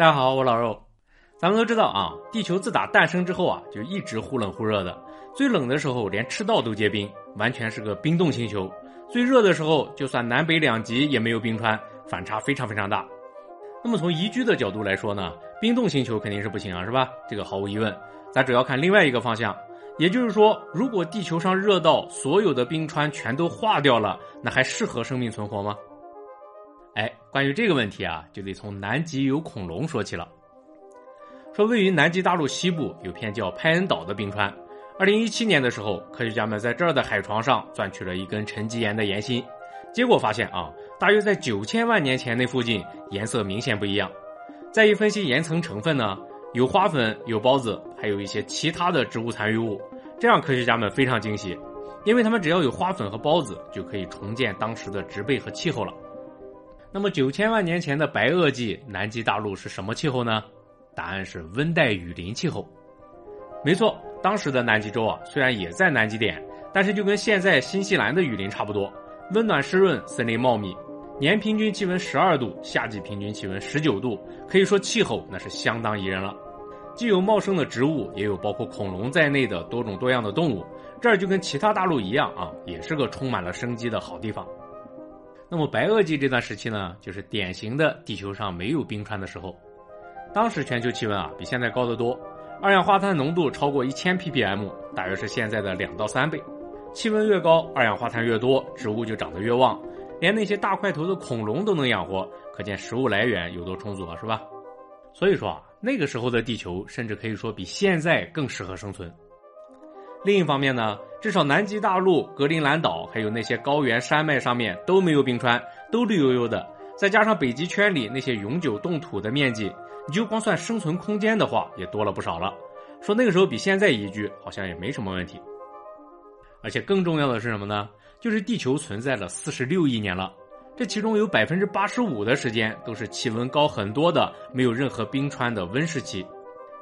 大家好，我老肉。咱们都知道啊，地球自打诞生之后啊，就一直忽冷忽热的。最冷的时候，连赤道都结冰，完全是个冰冻星球；最热的时候，就算南北两极也没有冰川，反差非常非常大。那么从宜居的角度来说呢，冰冻星球肯定是不行啊，是吧？这个毫无疑问。咱主要看另外一个方向，也就是说，如果地球上热到所有的冰川全都化掉了，那还适合生命存活吗？哎，关于这个问题啊，就得从南极有恐龙说起了。说位于南极大陆西部有片叫派恩岛的冰川，二零一七年的时候，科学家们在这儿的海床上钻取了一根沉积岩的岩芯，结果发现啊，大约在九千万年前那附近颜色明显不一样。再一分析岩层成分呢，有花粉、有孢子，还有一些其他的植物残余物。这让科学家们非常惊喜，因为他们只要有花粉和孢子，就可以重建当时的植被和气候了。那么九千万年前的白垩纪南极大陆是什么气候呢？答案是温带雨林气候。没错，当时的南极洲啊，虽然也在南极点，但是就跟现在新西兰的雨林差不多，温暖湿润，森林茂密，年平均气温十二度，夏季平均气温十九度，可以说气候那是相当宜人了。既有茂盛的植物，也有包括恐龙在内的多种多样的动物，这儿就跟其他大陆一样啊，也是个充满了生机的好地方。那么白垩纪这段时期呢，就是典型的地球上没有冰川的时候。当时全球气温啊比现在高得多，二氧化碳浓度超过一千 ppm，大约是现在的两到三倍。气温越高，二氧化碳越多，植物就长得越旺，连那些大块头的恐龙都能养活，可见食物来源有多充足了，是吧？所以说啊，那个时候的地球甚至可以说比现在更适合生存。另一方面呢，至少南极大陆、格陵兰岛还有那些高原山脉上面都没有冰川，都绿油油的。再加上北极圈里那些永久冻土的面积，你就光算生存空间的话，也多了不少了。说那个时候比现在宜居，好像也没什么问题。而且更重要的是什么呢？就是地球存在了四十六亿年了，这其中有百分之八十五的时间都是气温高很多的、没有任何冰川的温室期。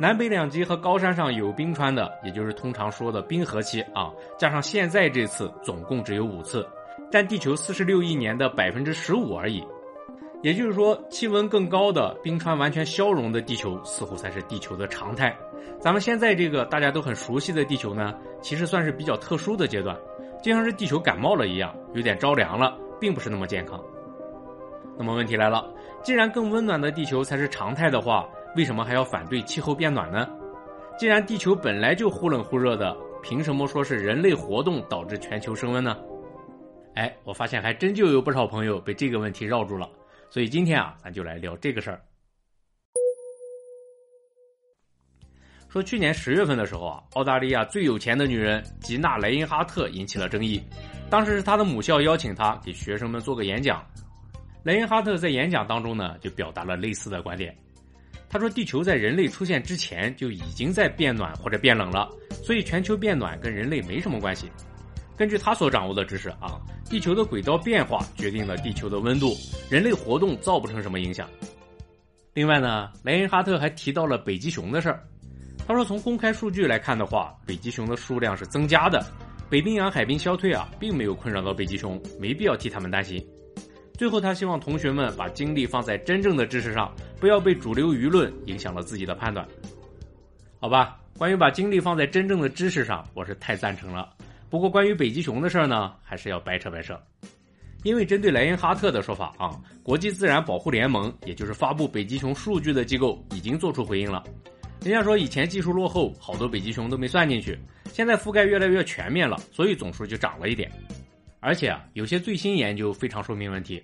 南北两极和高山上有冰川的，也就是通常说的冰河期啊，加上现在这次，总共只有五次，占地球四十六亿年的百分之十五而已。也就是说，气温更高的、冰川完全消融的地球，似乎才是地球的常态。咱们现在这个大家都很熟悉的地球呢，其实算是比较特殊的阶段，就像是地球感冒了一样，有点着凉了，并不是那么健康。那么问题来了，既然更温暖的地球才是常态的话，为什么还要反对气候变暖呢？既然地球本来就忽冷忽热的，凭什么说是人类活动导致全球升温呢？哎，我发现还真就有不少朋友被这个问题绕住了。所以今天啊，咱就来聊这个事儿。说去年十月份的时候啊，澳大利亚最有钱的女人吉娜莱因哈特引起了争议。当时是她的母校邀请她给学生们做个演讲。莱因哈特在演讲当中呢，就表达了类似的观点。他说：“地球在人类出现之前就已经在变暖或者变冷了，所以全球变暖跟人类没什么关系。”根据他所掌握的知识啊，地球的轨道变化决定了地球的温度，人类活动造不成什么影响。另外呢，莱因哈特还提到了北极熊的事儿。他说，从公开数据来看的话，北极熊的数量是增加的，北冰洋海冰消退啊，并没有困扰到北极熊，没必要替他们担心。最后，他希望同学们把精力放在真正的知识上，不要被主流舆论影响了自己的判断。好吧，关于把精力放在真正的知识上，我是太赞成了。不过，关于北极熊的事儿呢，还是要掰扯掰扯。因为针对莱因哈特的说法啊，国际自然保护联盟，也就是发布北极熊数据的机构，已经做出回应了。人家说以前技术落后，好多北极熊都没算进去，现在覆盖越来越全面了，所以总数就涨了一点。而且啊，有些最新研究非常说明问题。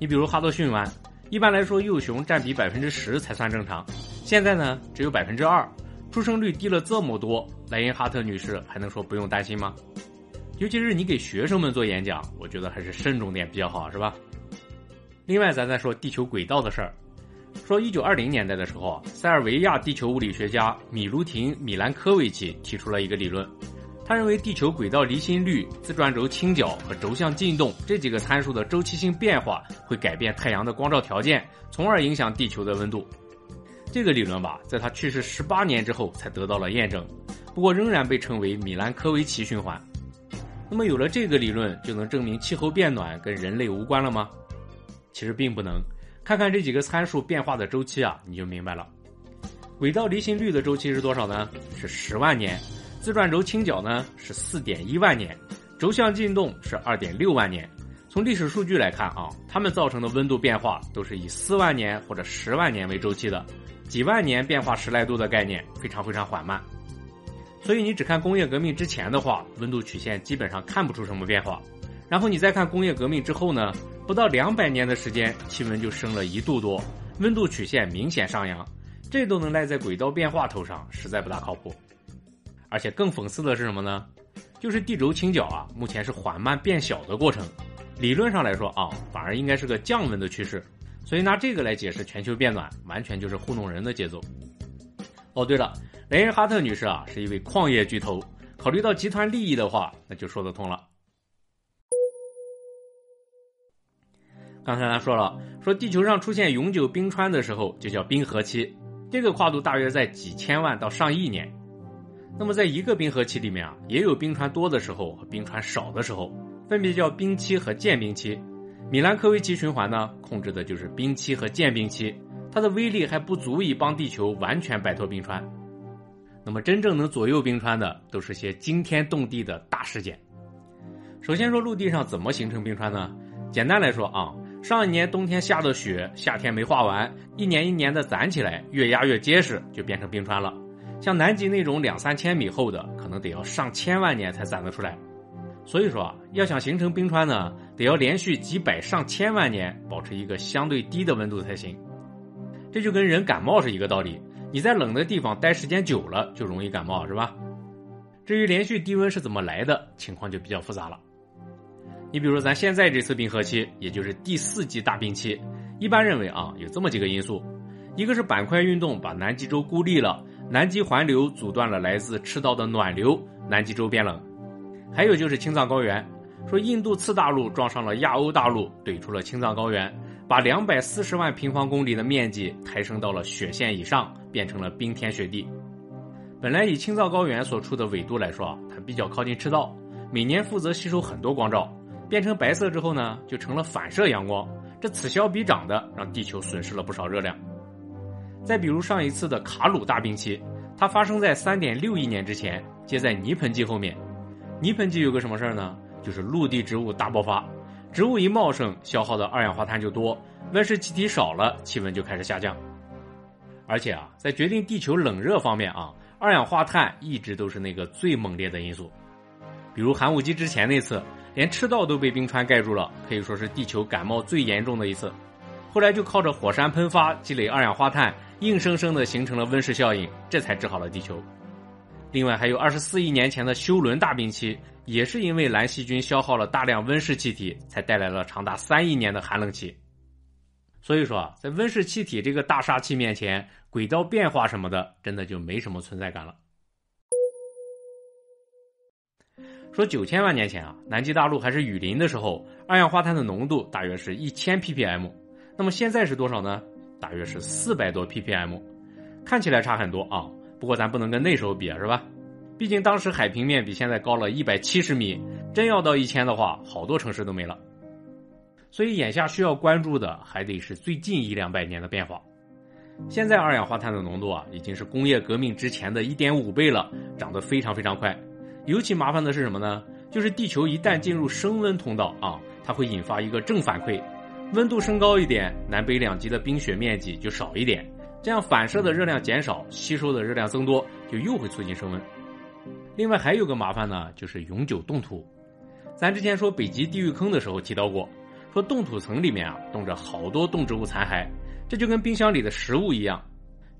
你比如哈德逊湾，一般来说幼熊占比百分之十才算正常，现在呢只有百分之二。出生率低了这么多，莱因哈特女士还能说不用担心吗？尤其是你给学生们做演讲，我觉得还是慎重点比较好，是吧？另外，咱再说地球轨道的事儿。说一九二零年代的时候，塞尔维亚地球物理学家米卢廷·米兰科维奇提出了一个理论，他认为地球轨道离心率、自转轴倾角和轴向进动这几个参数的周期性变化会改变太阳的光照条件，从而影响地球的温度。这个理论吧，在他去世十八年之后才得到了验证，不过仍然被称为米兰科维奇循环。那么有了这个理论，就能证明气候变暖跟人类无关了吗？其实并不能。看看这几个参数变化的周期啊，你就明白了。轨道离心率的周期是多少呢？是十万年。自转轴倾角呢是四点一万年，轴向进动是二点六万年。从历史数据来看啊，它们造成的温度变化都是以四万年或者十万年为周期的，几万年变化十来度的概念非常非常缓慢。所以你只看工业革命之前的话，温度曲线基本上看不出什么变化。然后你再看工业革命之后呢，不到两百年的时间，气温就升了一度多，温度曲线明显上扬。这都能赖在轨道变化头上，实在不大靠谱。而且更讽刺的是什么呢？就是地轴倾角啊，目前是缓慢变小的过程。理论上来说啊，反而应该是个降温的趋势。所以拿这个来解释全球变暖，完全就是糊弄人的节奏。哦，对了，雷恩哈特女士啊，是一位矿业巨头，考虑到集团利益的话，那就说得通了。刚才咱说了，说地球上出现永久冰川的时候，就叫冰河期。这个跨度大约在几千万到上亿年。那么，在一个冰河期里面啊，也有冰川多的时候和冰川少的时候，分别叫冰期和间冰期。米兰科维奇循环呢，控制的就是冰期和间冰期，它的威力还不足以帮地球完全摆脱冰川。那么，真正能左右冰川的，都是些惊天动地的大事件。首先说陆地上怎么形成冰川呢？简单来说啊。上一年冬天下的雪，夏天没化完，一年一年的攒起来，越压越结实，就变成冰川了。像南极那种两三千米厚的，可能得要上千万年才攒得出来。所以说啊，要想形成冰川呢，得要连续几百上千万年保持一个相对低的温度才行。这就跟人感冒是一个道理，你在冷的地方待时间久了，就容易感冒，是吧？至于连续低温是怎么来的，情况就比较复杂了。你比如说咱现在这次冰河期，也就是第四纪大冰期，一般认为啊，有这么几个因素：一个是板块运动把南极洲孤立了，南极环流阻断了来自赤道的暖流，南极洲变冷；还有就是青藏高原，说印度次大陆撞上了亚欧大陆，怼出了青藏高原，把两百四十万平方公里的面积抬升到了雪线以上，变成了冰天雪地。本来以青藏高原所处的纬度来说，它比较靠近赤道，每年负责吸收很多光照。变成白色之后呢，就成了反射阳光，这此消彼长的让地球损失了不少热量。再比如上一次的卡鲁大冰期，它发生在三点六亿年之前，接在泥盆纪后面。泥盆纪有个什么事儿呢？就是陆地植物大爆发，植物一茂盛，消耗的二氧化碳就多，温室气体少了，气温就开始下降。而且啊，在决定地球冷热方面啊，二氧化碳一直都是那个最猛烈的因素。比如寒武纪之前那次。连赤道都被冰川盖住了，可以说是地球感冒最严重的一次。后来就靠着火山喷发积累二氧化碳，硬生生的形成了温室效应，这才治好了地球。另外还有二十四亿年前的休伦大冰期，也是因为蓝细菌消耗了大量温室气体，才带来了长达三亿年的寒冷期。所以说啊，在温室气体这个大杀器面前，轨道变化什么的，真的就没什么存在感了。说九千万年前啊，南极大陆还是雨林的时候，二氧化碳的浓度大约是一千 ppm。那么现在是多少呢？大约是四百多 ppm，看起来差很多啊。不过咱不能跟那时候比，是吧？毕竟当时海平面比现在高了一百七十米，真要到一千的话，好多城市都没了。所以眼下需要关注的还得是最近一两百年的变化。现在二氧化碳的浓度啊，已经是工业革命之前的一点五倍了，涨得非常非常快。尤其麻烦的是什么呢？就是地球一旦进入升温通道啊，它会引发一个正反馈，温度升高一点，南北两极的冰雪面积就少一点，这样反射的热量减少，吸收的热量增多，就又会促进升温。另外还有个麻烦呢，就是永久冻土。咱之前说北极地狱坑的时候提到过，说冻土层里面啊冻着好多动植物残骸，这就跟冰箱里的食物一样，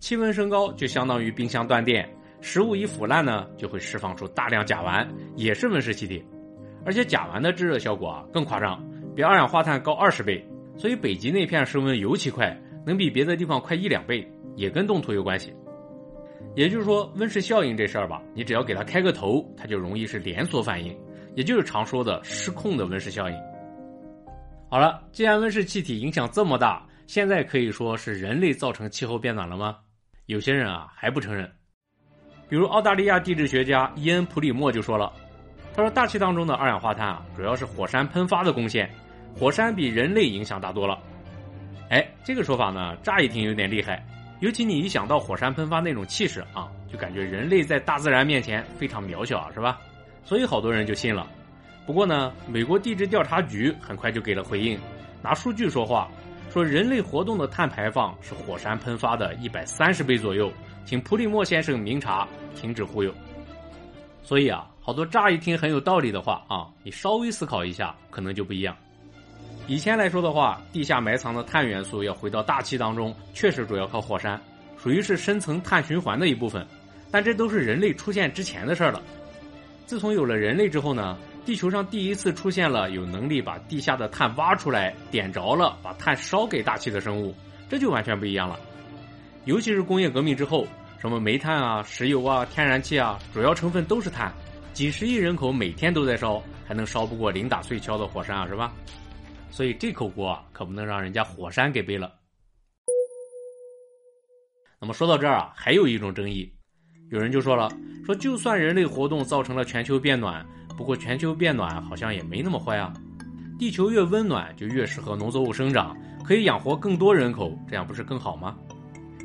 气温升高就相当于冰箱断电。食物一腐烂呢，就会释放出大量甲烷，也是温室气体，而且甲烷的制热效果啊更夸张，比二氧化碳高二十倍，所以北极那片升温尤其快，能比别的地方快一两倍，也跟冻土有关系。也就是说，温室效应这事儿吧，你只要给它开个头，它就容易是连锁反应，也就是常说的失控的温室效应。好了，既然温室气体影响这么大，现在可以说是人类造成气候变暖了吗？有些人啊还不承认。比如澳大利亚地质学家伊恩·普里莫就说了：“他说大气当中的二氧化碳啊，主要是火山喷发的贡献，火山比人类影响大多了。哎，这个说法呢，乍一听有点厉害，尤其你一想到火山喷发那种气势啊，就感觉人类在大自然面前非常渺小啊，是吧？所以好多人就信了。不过呢，美国地质调查局很快就给了回应，拿数据说话，说人类活动的碳排放是火山喷发的一百三十倍左右，请普里莫先生明察，停止忽悠。所以啊，好多乍一听很有道理的话啊，你稍微思考一下，可能就不一样。以前来说的话，地下埋藏的碳元素要回到大气当中，确实主要靠火山，属于是深层碳循环的一部分。但这都是人类出现之前的事儿了。自从有了人类之后呢？地球上第一次出现了有能力把地下的碳挖出来点着了，把碳烧给大气的生物，这就完全不一样了。尤其是工业革命之后，什么煤炭啊、石油啊、天然气啊，主要成分都是碳。几十亿人口每天都在烧，还能烧不过零打碎敲的火山啊，是吧？所以这口锅啊，可不能让人家火山给背了。那么说到这儿啊，还有一种争议，有人就说了，说就算人类活动造成了全球变暖。不过全球变暖好像也没那么坏啊，地球越温暖就越适合农作物生长，可以养活更多人口，这样不是更好吗？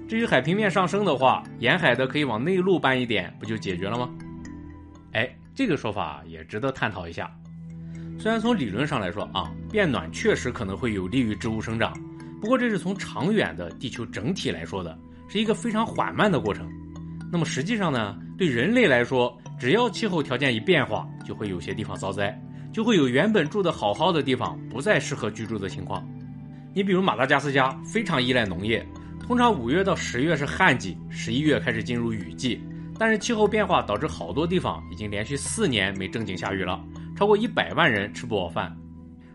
至于海平面上升的话，沿海的可以往内陆搬一点，不就解决了吗？哎，这个说法也值得探讨一下。虽然从理论上来说啊，变暖确实可能会有利于植物生长，不过这是从长远的地球整体来说的，是一个非常缓慢的过程。那么实际上呢，对人类来说，只要气候条件一变化，就会有些地方遭灾，就会有原本住的好好的地方不再适合居住的情况。你比如马达加斯加非常依赖农业，通常五月到十月是旱季，十一月开始进入雨季。但是气候变化导致好多地方已经连续四年没正经下雨了，超过一百万人吃不饱饭。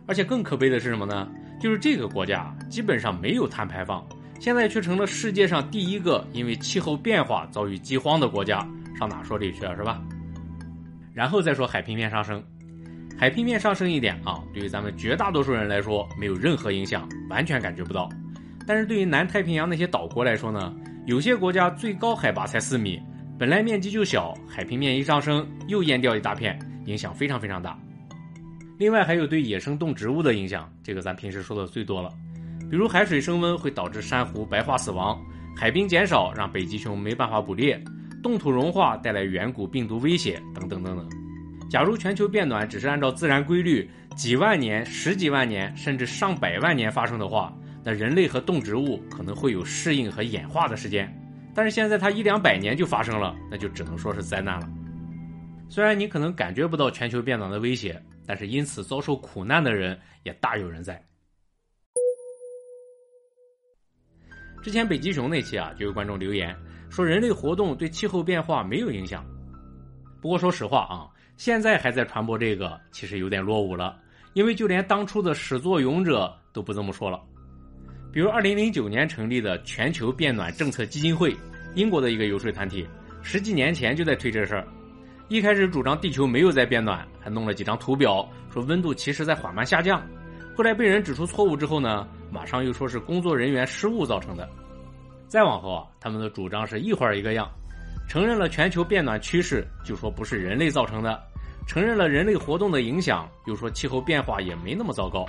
而且更可悲的是什么呢？就是这个国家基本上没有碳排放，现在却成了世界上第一个因为气候变化遭遇饥荒的国家。上哪说理去啊，是吧？然后再说海平面上升，海平面上升一点啊，对于咱们绝大多数人来说没有任何影响，完全感觉不到。但是对于南太平洋那些岛国来说呢，有些国家最高海拔才四米，本来面积就小，海平面一上升又淹掉一大片，影响非常非常大。另外还有对野生动植物的影响，这个咱平时说的最多了，比如海水升温会导致珊瑚白化死亡，海冰减少让北极熊没办法捕猎。冻土融化带来远古病毒威胁等等等等。假如全球变暖只是按照自然规律，几万年、十几万年甚至上百万年发生的话，那人类和动植物可能会有适应和演化的时间。但是现在它一两百年就发生了，那就只能说是灾难了。虽然你可能感觉不到全球变暖的威胁，但是因此遭受苦难的人也大有人在。之前北极熊那期啊，就有观众留言。说人类活动对气候变化没有影响，不过说实话啊，现在还在传播这个，其实有点落伍了，因为就连当初的始作俑者都不这么说了。比如2009年成立的全球变暖政策基金会，英国的一个游说团体，十几年前就在推这事儿。一开始主张地球没有在变暖，还弄了几张图表，说温度其实在缓慢下降。后来被人指出错误之后呢，马上又说是工作人员失误造成的。再往后啊，他们的主张是一会儿一个样，承认了全球变暖趋势，就说不是人类造成的；承认了人类活动的影响，又说气候变化也没那么糟糕。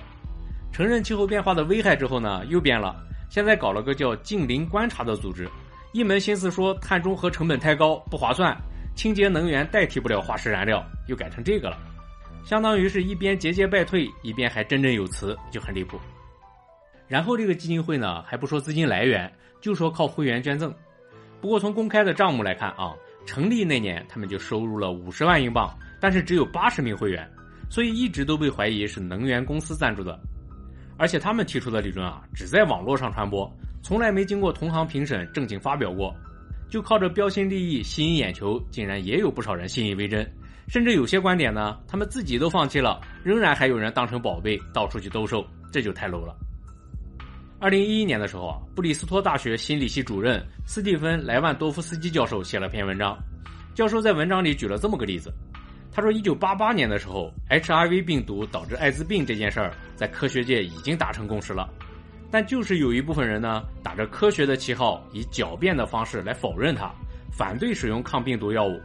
承认气候变化的危害之后呢，又变了，现在搞了个叫“近邻观察”的组织，一门心思说碳中和成本太高，不划算，清洁能源代替不了化石燃料，又改成这个了，相当于是一边节节败退，一边还振振有词，就很离谱。然后这个基金会呢，还不说资金来源。就说靠会员捐赠，不过从公开的账目来看啊，成立那年他们就收入了五十万英镑，但是只有八十名会员，所以一直都被怀疑是能源公司赞助的。而且他们提出的理论啊，只在网络上传播，从来没经过同行评审正经发表过，就靠着标新立异吸引眼球，竟然也有不少人信以为真，甚至有些观点呢，他们自己都放弃了，仍然还有人当成宝贝到处去兜售，这就太 low 了。二零一一年的时候啊，布里斯托大学心理系主任斯蒂芬·莱万多夫斯基教授写了篇文章。教授在文章里举了这么个例子，他说，一九八八年的时候，HIV 病毒导致艾滋病这件事儿，在科学界已经达成共识了，但就是有一部分人呢，打着科学的旗号，以狡辩的方式来否认它，反对使用抗病毒药物。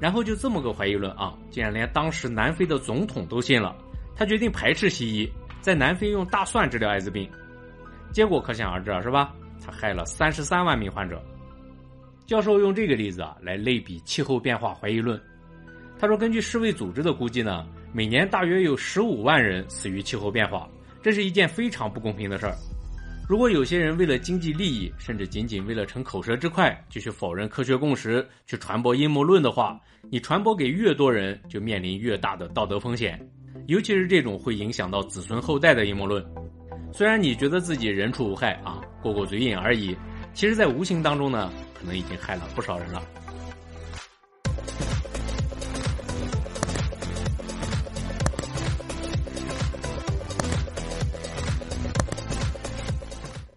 然后就这么个怀疑论啊，竟然连当时南非的总统都信了，他决定排斥西医，在南非用大蒜治疗艾滋病。结果可想而知啊，是吧？他害了三十三万名患者。教授用这个例子啊来类比气候变化怀疑论。他说，根据世卫组织的估计呢，每年大约有十五万人死于气候变化，这是一件非常不公平的事儿。如果有些人为了经济利益，甚至仅仅为了逞口舌之快，就去否认科学共识，去传播阴谋论的话，你传播给越多人，就面临越大的道德风险。尤其是这种会影响到子孙后代的阴谋论。虽然你觉得自己人畜无害啊，过过嘴瘾而已，其实，在无形当中呢，可能已经害了不少人了。